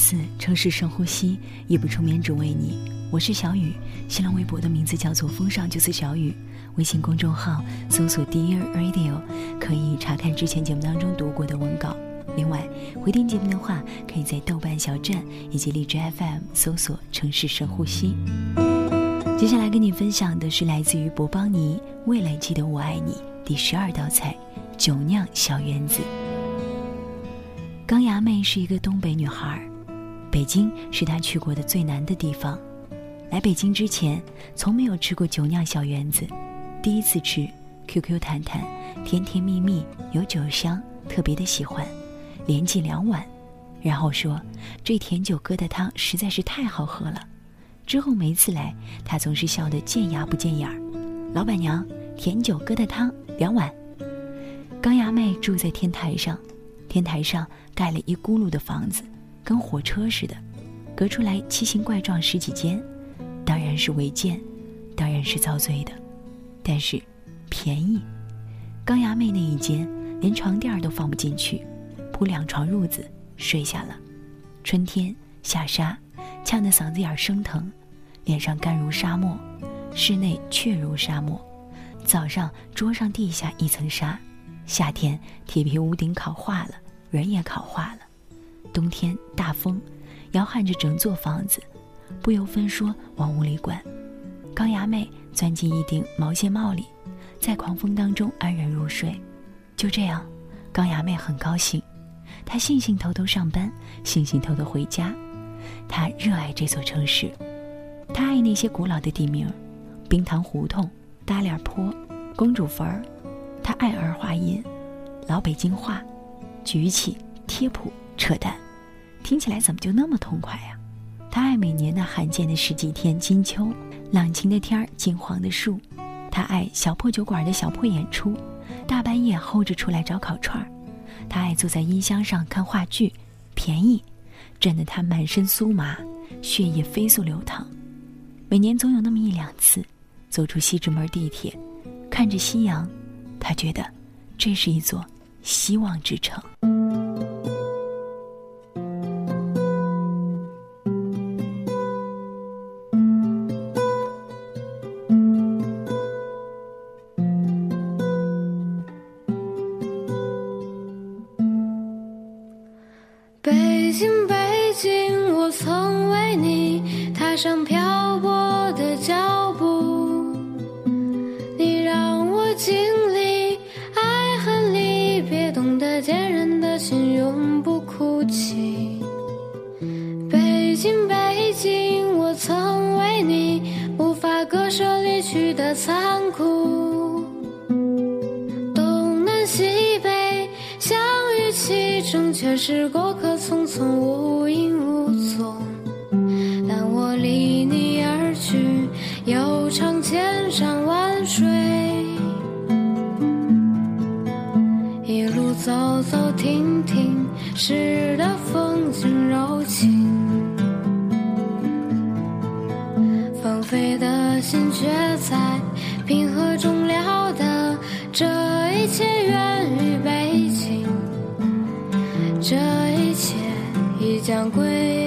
四，城市深呼吸，一不出眠只为你。我是小雨，新浪微博的名字叫做风尚就是小雨，微信公众号搜索 Dear Radio，可以查看之前节目当中读过的文稿。另外，回听节目的话，可以在豆瓣小站以及荔枝 FM 搜索“城市深呼吸”。接下来跟你分享的是来自于博邦尼《未来记得我爱你》第十二道菜——酒酿小圆子。钢牙妹是一个东北女孩，北京是他去过的最难的地方。来北京之前，从没有吃过酒酿小圆子，第一次吃，QQ 弹弹，甜甜蜜蜜，有酒香，特别的喜欢，连进两碗，然后说这甜酒疙瘩汤实在是太好喝了。之后每次来，他总是笑得见牙不见眼儿。老板娘，甜酒疙瘩汤两碗。钢牙妹住在天台上。天台上盖了一咕噜的房子，跟火车似的，隔出来奇形怪状十几间，当然是违建，当然是遭罪的，但是便宜。钢牙妹那一间连床垫都放不进去，铺两床褥子睡下了。春天下沙，呛得嗓子眼生疼，脸上干如沙漠，室内却如沙漠。早上桌上地下一层沙。夏天铁皮屋顶烤化了，人也烤化了；冬天大风，摇撼着整座房子，不由分说往屋里灌。钢牙妹钻进一顶毛线帽里，在狂风当中安然入睡。就这样，钢牙妹很高兴，她兴兴头头上班，兴兴头头回家。她热爱这座城市，她爱那些古老的地名：冰糖胡同、大脸坡、公主坟儿。他爱儿化音，老北京话，举起贴谱扯淡，听起来怎么就那么痛快呀？他爱每年那罕见的十几天金秋，朗晴的天儿，金黄的树。他爱小破酒馆的小破演出，大半夜吼着出来找烤串儿。他爱坐在音箱上看话剧，便宜，震得他满身酥麻，血液飞速流淌。每年总有那么一两次，走出西直门地铁，看着夕阳。他觉得，这是一座希望之城。京，北京，我曾为你无法割舍离去的残酷。东南西北相遇其中，却是过客匆匆，无影无踪。但我离你而去，又尝千山万水。一路走走停停，诗这一切源于北京，这一切已将归。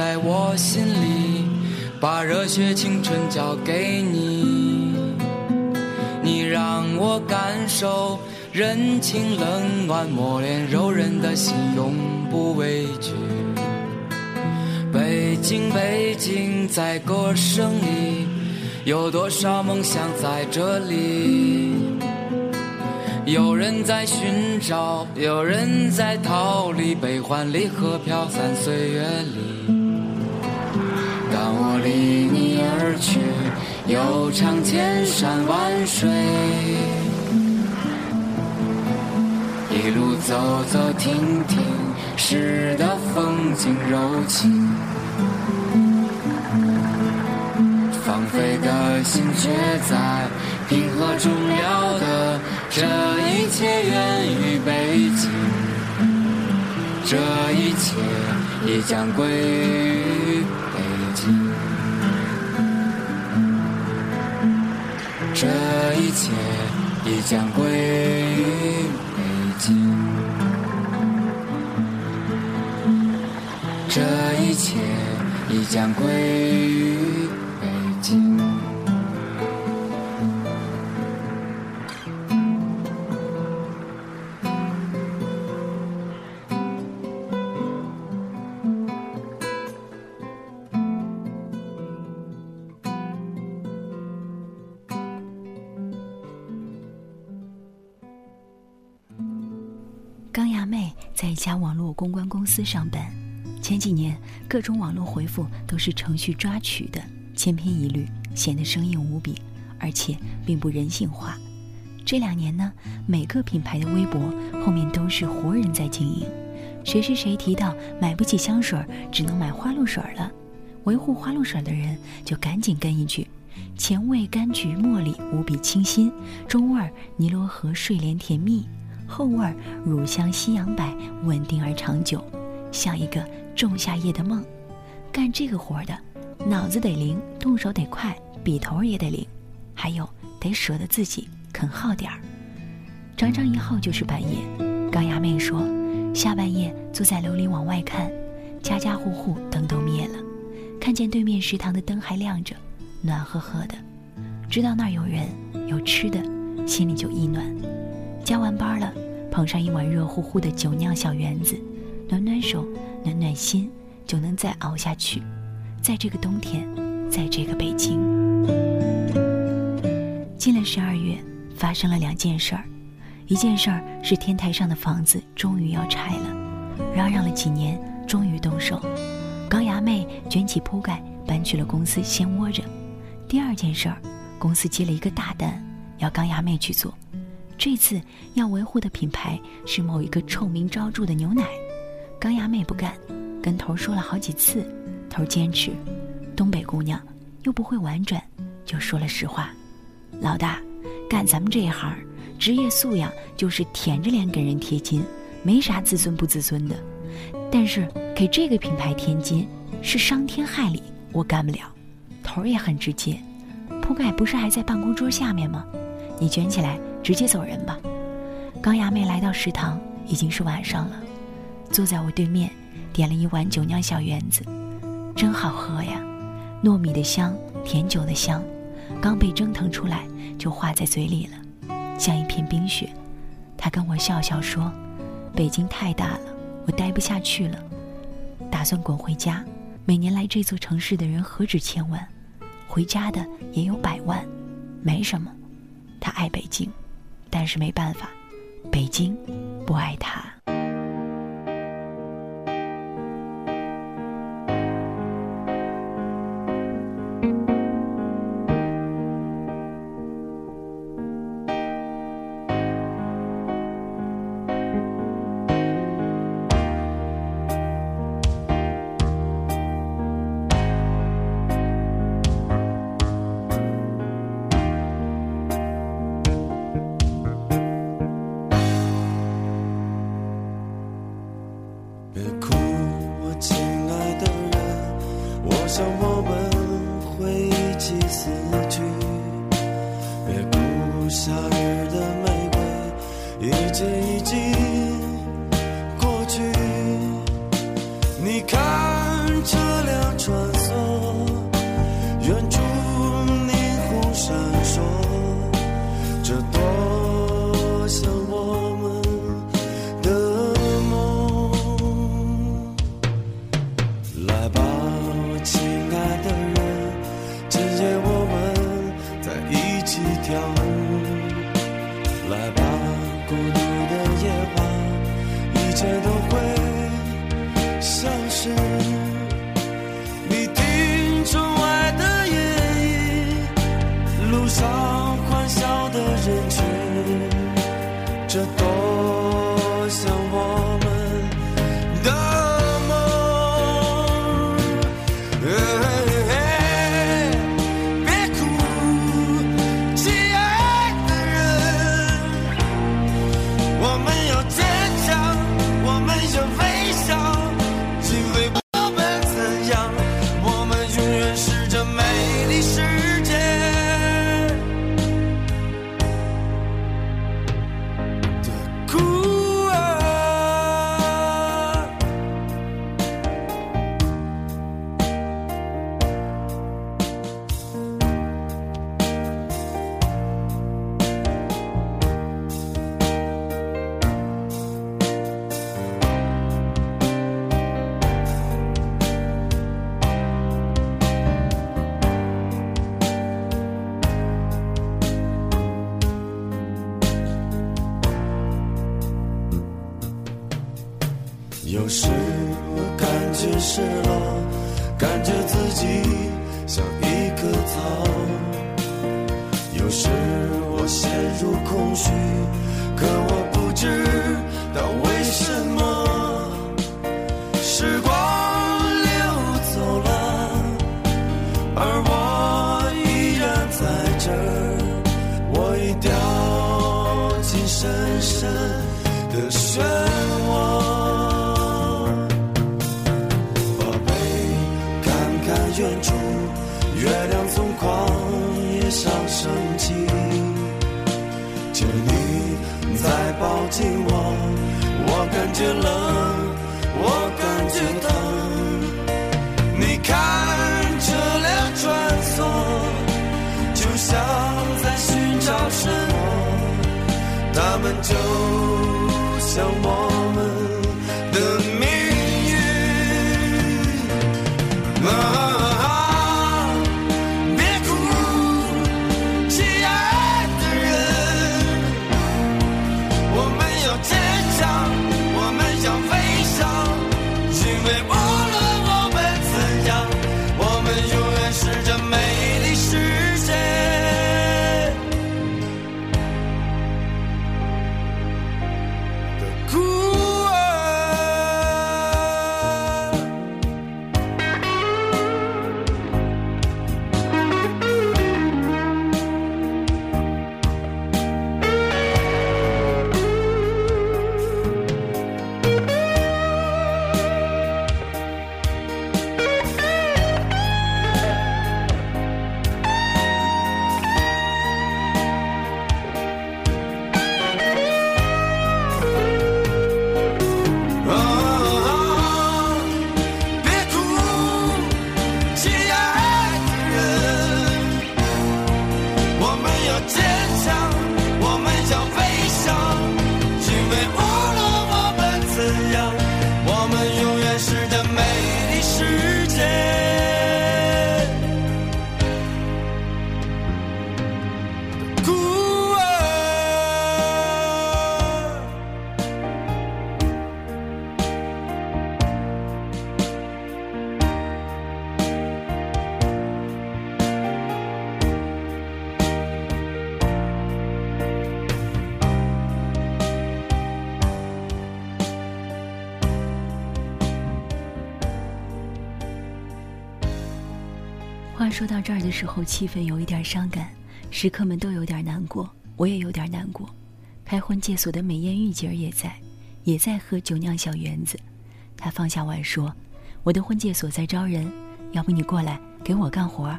在我心里，把热血青春交给你，你让我感受人情冷暖，磨练柔韧的心，永不畏惧。北京，北京，在歌声里，有多少梦想在这里？有人在寻找，有人在逃离，悲欢离合飘散岁月里。离你而去，又尝千山万水，一路走走停停，诗的风景柔情，放飞的心却在平和中了得。这一切源于北京，这一切已将归于这一切已将归于北京，这一切已将归于公司上班，前几年各种网络回复都是程序抓取的，千篇一律，显得生硬无比，而且并不人性化。这两年呢，每个品牌的微博后面都是活人在经营，谁谁谁提到买不起香水，只能买花露水了，维护花露水的人就赶紧跟一句：前味柑橘茉莉无比清新，中味尼罗河睡莲甜蜜。后味儿乳香西洋柏稳定而长久，像一个仲夏夜的梦。干这个活的，脑子得灵，动手得快，笔头也得灵，还有得舍得自己肯耗点儿。常常一耗就是半夜。钢牙妹说，下半夜坐在楼里往外看，家家户户灯都灭了，看见对面食堂的灯还亮着，暖和和的，知道那儿有人有吃的，心里就一暖。加完班了，捧上一碗热乎乎的酒酿小圆子，暖暖手，暖暖心，就能再熬下去。在这个冬天，在这个北京，进了十二月，发生了两件事儿。一件事儿是天台上的房子终于要拆了，嚷嚷了几年，终于动手。钢牙妹卷起铺盖搬去了公司，先窝着。第二件事儿，公司接了一个大单，要钢牙妹去做。这次要维护的品牌是某一个臭名昭著的牛奶，钢牙妹不干，跟头说了好几次，头坚持，东北姑娘又不会婉转，就说了实话，老大，干咱们这一行，职业素养就是舔着脸给人贴金，没啥自尊不自尊的，但是给这个品牌添金是伤天害理，我干不了。头也很直接，铺盖不是还在办公桌下面吗？你卷起来。直接走人吧。钢牙妹来到食堂，已经是晚上了，坐在我对面，点了一碗酒酿小圆子，真好喝呀，糯米的香，甜酒的香，刚被蒸腾出来就化在嘴里了，像一片冰雪。她跟我笑笑说：“北京太大了，我待不下去了，打算滚回家。每年来这座城市的人何止千万，回家的也有百万，没什么。她爱北京。”但是没办法，北京不爱他。路上欢笑的人群这多有时我陷入空虚，可我不知道为什么。时光流走了，而我依然在这儿。我已掉进深深的漩再抱紧我，我感觉冷，我感觉疼。你看车辆穿梭，就像在寻找什么，他们就像梦说到这儿的时候，气氛有一点伤感，食客们都有点难过，我也有点难过。开婚介所的美艳玉姐儿也在，也在喝酒酿小圆子。她放下碗说：“我的婚介所在招人，要不你过来给我干活儿？”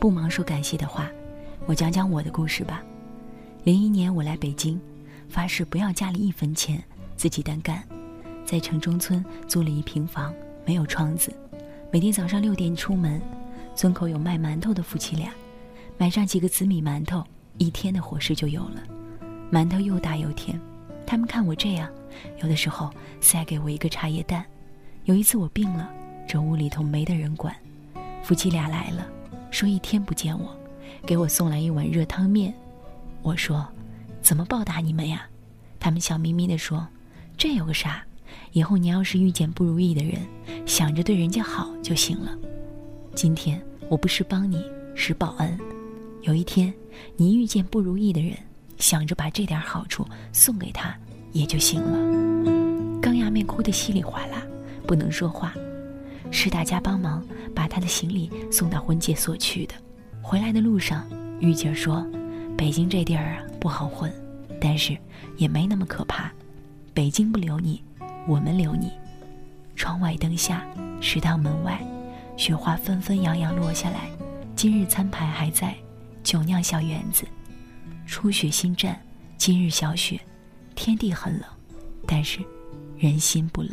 不忙说感谢的话，我讲讲我的故事吧。零一年我来北京，发誓不要家里一分钱，自己单干，在城中村租了一平房，没有窗子，每天早上六点出门。村口有卖馒头的夫妻俩，买上几个紫米馒头，一天的伙食就有了。馒头又大又甜，他们看我这样，有的时候塞给我一个茶叶蛋。有一次我病了，这屋里头没得人管，夫妻俩来了，说一天不见我，给我送来一碗热汤面。我说：“怎么报答你们呀？”他们笑眯眯地说：“这有个啥？以后你要是遇见不如意的人，想着对人家好就行了。”今天我不是帮你，是报恩。有一天，你遇见不如意的人，想着把这点好处送给他，也就行了。钢牙妹哭得稀里哗啦，不能说话。是大家帮忙把她的行李送到婚介所去的。回来的路上，玉姐说：“北京这地儿啊不好混，但是也没那么可怕。北京不留你，我们留你。”窗外灯下，食堂门外。雪花纷纷扬扬落下来，今日餐牌还在，酒酿小园子。初雪新站，今日小雪，天地很冷，但是人心不冷。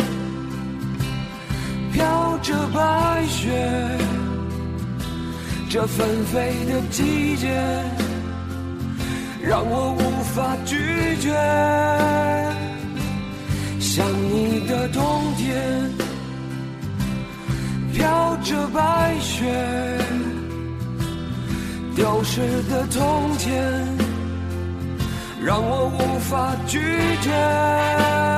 飘着白雪。这纷飞的季节，让我无法拒绝。想你的冬天，飘着白雪，丢失的从前，让我无法拒绝。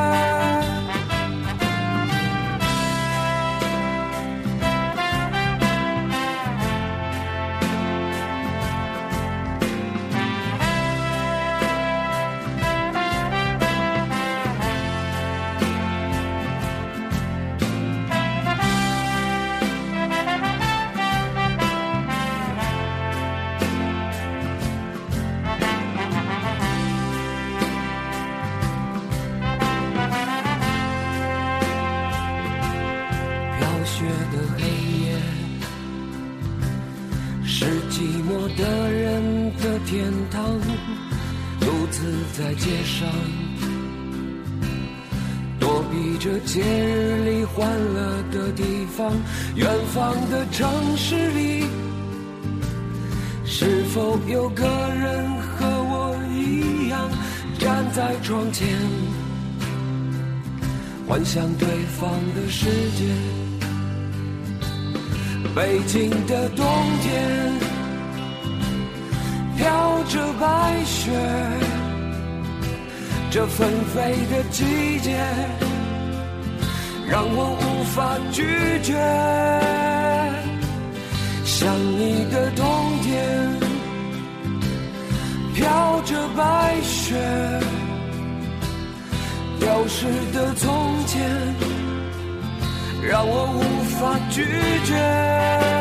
方。远方的城市里，是否有个人和我一样站在窗前，幻想对方的世界？北京的冬天，飘着白雪。这纷飞的季节，让我无法拒绝。想你的冬天，飘着白雪，丢失的从前，让我无法拒绝。